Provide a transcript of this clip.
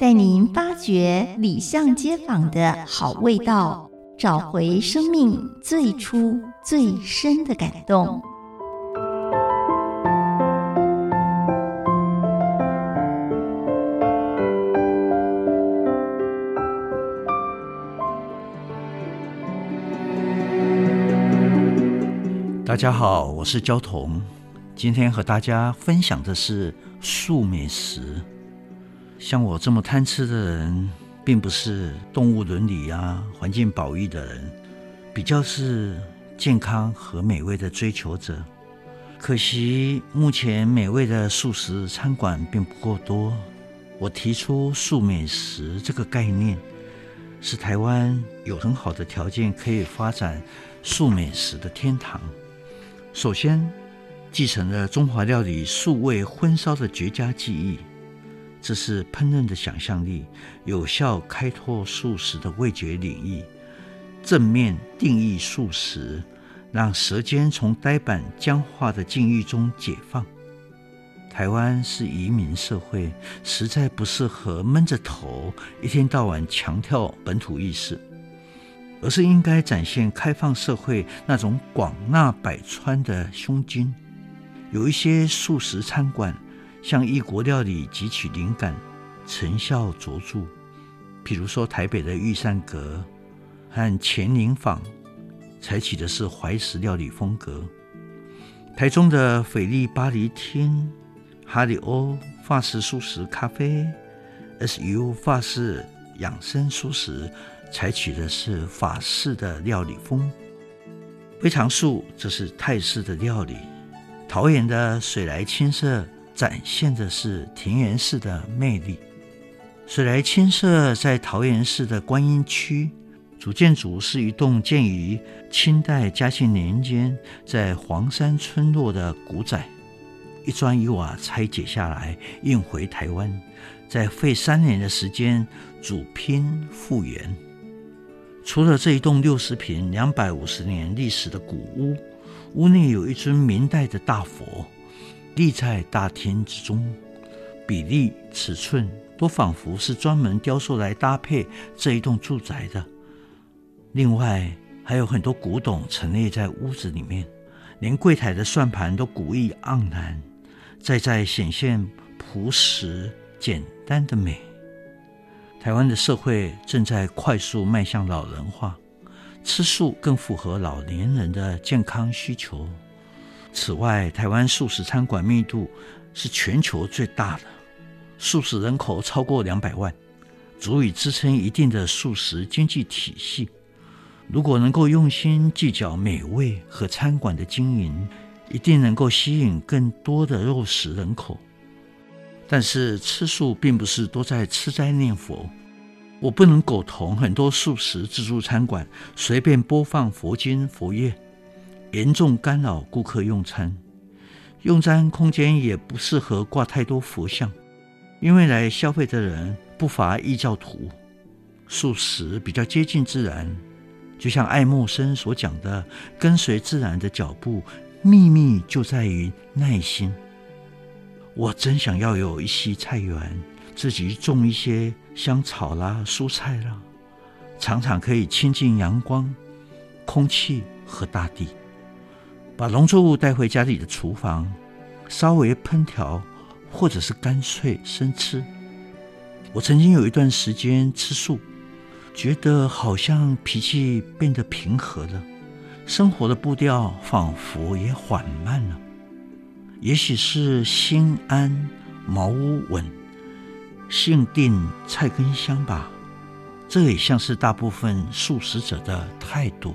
带您发掘里巷街坊的好味道，找回生命最初最深的感动。大家好，我是焦桐。今天和大家分享的是素美食。像我这么贪吃的人，并不是动物伦理啊、环境保育的人，比较是健康和美味的追求者。可惜目前美味的素食餐馆并不够多。我提出素美食这个概念，是台湾有很好的条件可以发展素美食的天堂。首先，继承了中华料理素味荤烧的绝佳技艺，这是烹饪的想象力，有效开拓素食的味觉领域，正面定义素食，让舌尖从呆板僵化的境遇中解放。台湾是移民社会，实在不适合闷着头一天到晚强调本土意识。而是应该展现开放社会那种广纳百川的胸襟。有一些素食餐馆向异国料理汲取灵感，成效卓著。譬如说，台北的御膳阁和乾宁坊采取的是怀石料理风格；台中的斐丽巴黎厅、哈里欧法式素食咖啡、SU 法式养生素食。采取的是法式的料理风，非常素这是泰式的料理。桃园的水来青舍展现的是田园式的魅力。水来青舍在桃园市的观音区，主建筑是一栋建于清代嘉庆年间在黄山村落的古宅，一砖一瓦拆解下来运回台湾，再费三年的时间主拼复原。除了这一栋六十坪、两百五十年历史的古屋，屋内有一尊明代的大佛，立在大厅之中，比例、尺寸都仿佛是专门雕塑来搭配这一栋住宅的。另外，还有很多古董陈列在屋子里面，连柜台的算盘都古意盎然，再再显现朴实简单的美。台湾的社会正在快速迈向老人化，吃素更符合老年人的健康需求。此外，台湾素食餐馆密度是全球最大的，素食人口超过两百万，足以支撑一定的素食经济体系。如果能够用心计较美味和餐馆的经营，一定能够吸引更多的肉食人口。但是吃素并不是都在吃斋念佛，我不能苟同很多素食自助餐馆随便播放佛经佛乐，严重干扰顾客用餐。用餐空间也不适合挂太多佛像，因为来消费的人不乏异教徒。素食比较接近自然，就像爱默生所讲的，跟随自然的脚步，秘密就在于耐心。我真想要有一席菜园，自己种一些香草啦、蔬菜啦，常常可以亲近阳光、空气和大地。把农作物带回家里的厨房，稍微烹调，或者是干脆生吃。我曾经有一段时间吃素，觉得好像脾气变得平和了，生活的步调仿佛也缓慢了。也许是心安茅屋稳，性定菜根香吧。这也像是大部分素食者的态度。